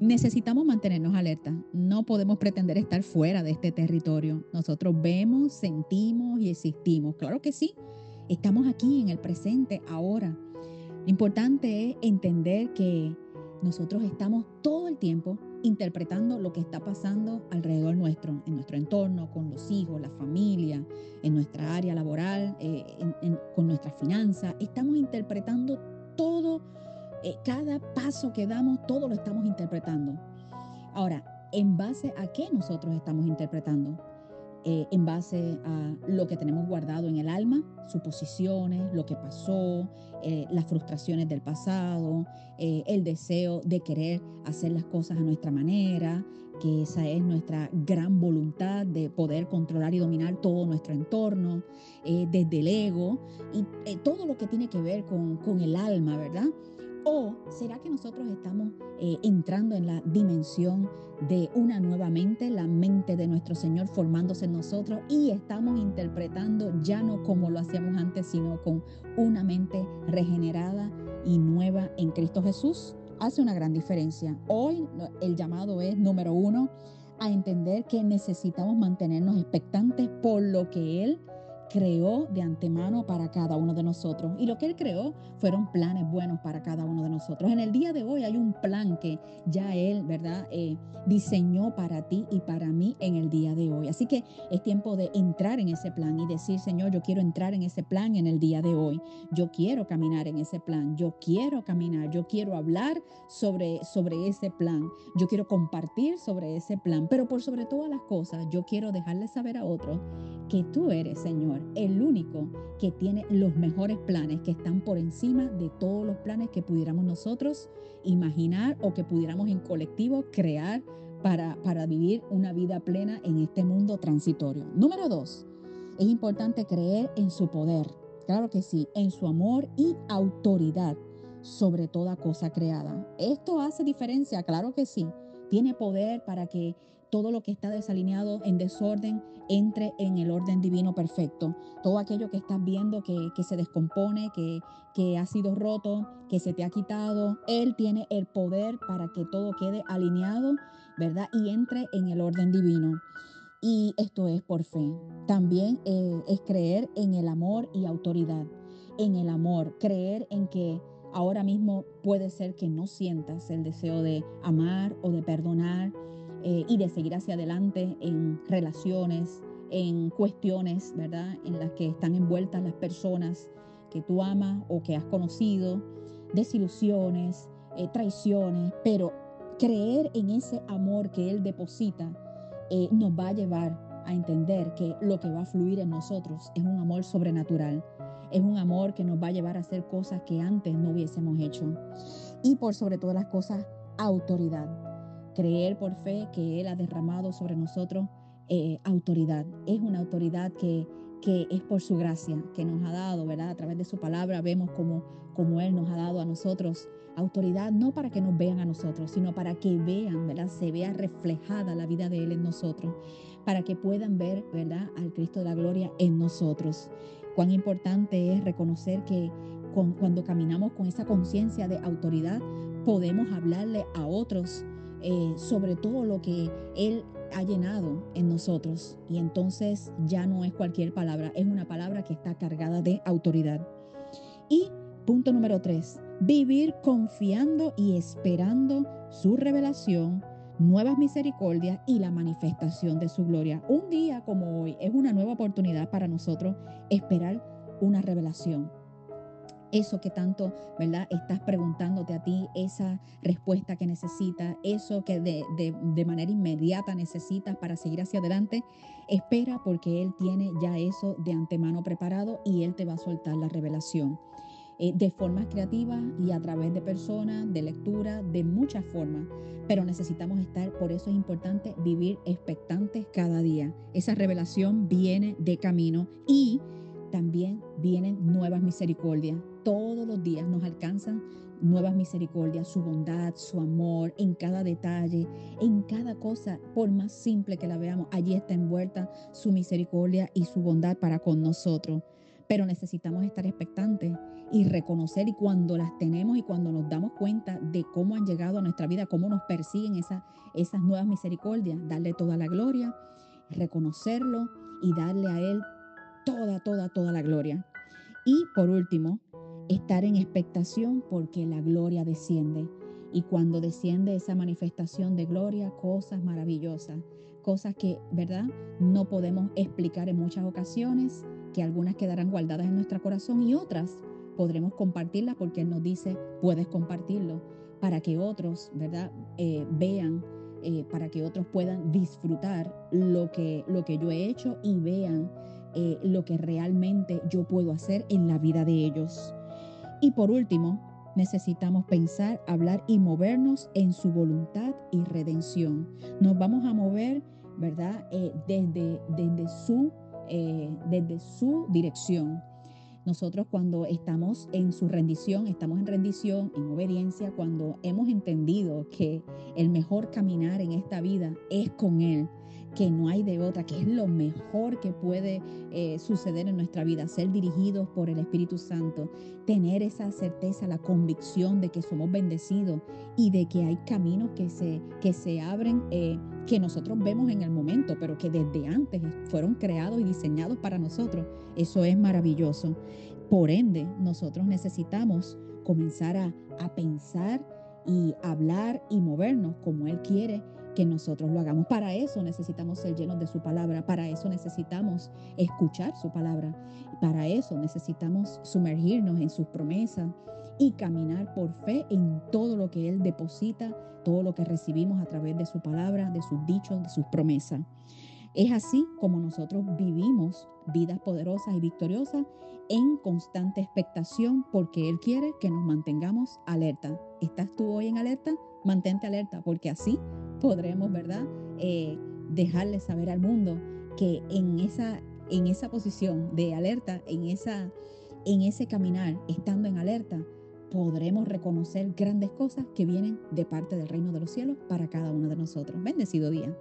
necesitamos mantenernos alerta. No podemos pretender estar fuera de este territorio. Nosotros vemos, sentimos y existimos. Claro que sí. Estamos aquí en el presente, ahora. Lo importante es entender que nosotros estamos todo el tiempo interpretando lo que está pasando alrededor nuestro, en nuestro entorno, con los hijos, la familia, en nuestra área laboral, eh, con nuestras finanzas. Estamos interpretando todo, eh, cada paso que damos, todo lo estamos interpretando. Ahora, ¿en base a qué nosotros estamos interpretando? Eh, en base a lo que tenemos guardado en el alma, suposiciones, lo que pasó, eh, las frustraciones del pasado, eh, el deseo de querer hacer las cosas a nuestra manera, que esa es nuestra gran voluntad de poder controlar y dominar todo nuestro entorno, desde el ego y todo lo que tiene que ver con, con el alma, ¿verdad? ¿O será que nosotros estamos eh, entrando en la dimensión de una nueva mente, la mente de nuestro Señor formándose en nosotros y estamos interpretando ya no como lo hacíamos antes, sino con una mente regenerada y nueva en Cristo Jesús? Hace una gran diferencia. Hoy el llamado es, número uno, a entender que necesitamos mantenernos expectantes por lo que Él creó de antemano para cada uno de nosotros. Y lo que Él creó fueron planes buenos para cada uno de nosotros. En el día de hoy hay un plan que ya Él, ¿verdad?, eh, diseñó para ti y para mí en el día de hoy. Así que es tiempo de entrar en ese plan y decir, Señor, yo quiero entrar en ese plan en el día de hoy. Yo quiero caminar en ese plan. Yo quiero caminar. Yo quiero hablar sobre, sobre ese plan. Yo quiero compartir sobre ese plan. Pero por sobre todas las cosas, yo quiero dejarle saber a otros que tú eres, Señor el único que tiene los mejores planes, que están por encima de todos los planes que pudiéramos nosotros imaginar o que pudiéramos en colectivo crear para, para vivir una vida plena en este mundo transitorio. Número dos, es importante creer en su poder, claro que sí, en su amor y autoridad sobre toda cosa creada. Esto hace diferencia, claro que sí. Tiene poder para que todo lo que está desalineado en desorden entre en el orden divino perfecto. Todo aquello que estás viendo que, se descompone, que, que ha sido roto, que se te ha quitado, Él tiene el poder para que todo quede alineado, ¿verdad? Y entre en el orden divino. Y esto es por fe. También eh, es creer en el amor y autoridad. En el amor, creer en que ahora mismo puede ser que no sientas el deseo de amar o de perdonar eh, y de seguir hacia adelante en relaciones, en cuestiones, ¿verdad? En las que están envueltas las personas que tú amas o que has conocido, desilusiones, eh, traiciones, pero creer en ese amor que Él deposita eh, nos va a llevar a entender que lo que va a fluir en nosotros es un amor sobrenatural, es un amor que nos va a llevar a hacer cosas que antes no hubiésemos hecho. Y por sobre todas las cosas, autoridad creer por fe que Él ha derramado sobre nosotros eh, autoridad. Es una autoridad que, que es por su gracia, que nos ha dado, ¿verdad? A través de su palabra vemos como, como Él nos ha dado a nosotros autoridad, no para que nos vean a nosotros, sino para que vean, ¿verdad? Se vea reflejada la vida de Él en nosotros, para que puedan ver, ¿verdad? Al Cristo de la gloria en nosotros. Cuán importante es reconocer que cuando caminamos con esa conciencia de autoridad, podemos hablarle a otros eh, sobre todo lo que Él ha llenado en nosotros. Y entonces ya no es cualquier palabra, es una palabra que está cargada de autoridad. Y punto número tres, vivir confiando y esperando su revelación, nuevas misericordias y la manifestación de su gloria. Un día como hoy es una nueva oportunidad para nosotros esperar una revelación eso que tanto, ¿verdad? Estás preguntándote a ti, esa respuesta que necesitas, eso que de, de, manera inmediata necesitas para seguir hacia adelante, espera porque Él tiene ya eso de antemano preparado y Él te va a soltar la revelación. Eh, de formas creativas y a través de personas, de lectura, de muchas formas. Pero necesitamos estar, por eso es importante vivir expectantes cada día. Esa revelación viene de camino y también vienen nuevas misericordias todos los días nos alcanzan nuevas misericordias, su bondad, su amor, en cada detalle, en cada cosa, por más simple que la veamos, allí está envuelta su misericordia y su bondad para con nosotros. Pero necesitamos estar expectantes y reconocer y cuando las tenemos y cuando nos damos cuenta de cómo han llegado a nuestra vida, cómo nos persiguen esas, esas nuevas misericordias, darle toda la gloria, reconocerlo y darle a Él toda, toda, toda la gloria. Y por último, estar en expectación porque la gloria desciende. Y cuando desciende esa manifestación de gloria, cosas maravillosas, cosas que, ¿verdad? No podemos explicar en muchas ocasiones, que algunas quedarán guardadas en nuestro corazón y otras podremos compartirlas porque Él nos dice, puedes compartirlo, para que otros, ¿verdad? Eh, vean, eh, para que otros puedan disfrutar lo que, lo que yo he hecho y vean eh, lo que realmente yo puedo hacer en la vida de ellos. Y por último, necesitamos pensar, hablar y movernos en su voluntad y redención. Nos vamos a mover, ¿verdad? Eh, desde, desde, su, eh, desde su dirección. Nosotros cuando estamos en su rendición, estamos en rendición, en obediencia, cuando hemos entendido que el mejor caminar en esta vida es con Él, que no hay de otra, que es lo mejor que puede eh, suceder en nuestra vida, ser dirigidos por el Espíritu Santo, tener esa certeza, la convicción de que somos bendecidos y de que hay caminos que se, que se abren, eh, que nosotros vemos en el momento, pero que desde antes fueron creados y diseñados para nosotros. Eso es maravilloso. Por ende, nosotros necesitamos comenzar a, a pensar y hablar y movernos como Él quiere que nosotros lo hagamos. Para eso necesitamos ser llenos de su palabra, para eso necesitamos escuchar su palabra, para eso necesitamos sumergirnos en sus promesas y caminar por fe en todo lo que Él deposita, todo lo que recibimos a través de su palabra, de sus dichos, de sus promesas. Es así como nosotros vivimos vidas poderosas y victoriosas en constante expectación porque Él quiere que nos mantengamos alerta. ¿Estás tú hoy en alerta? Mantente alerta porque así podremos, ¿verdad? Eh, dejarle saber al mundo que en esa, en esa posición de alerta, en, esa, en ese caminar, estando en alerta, podremos reconocer grandes cosas que vienen de parte del reino de los cielos para cada uno de nosotros. Bendecido día.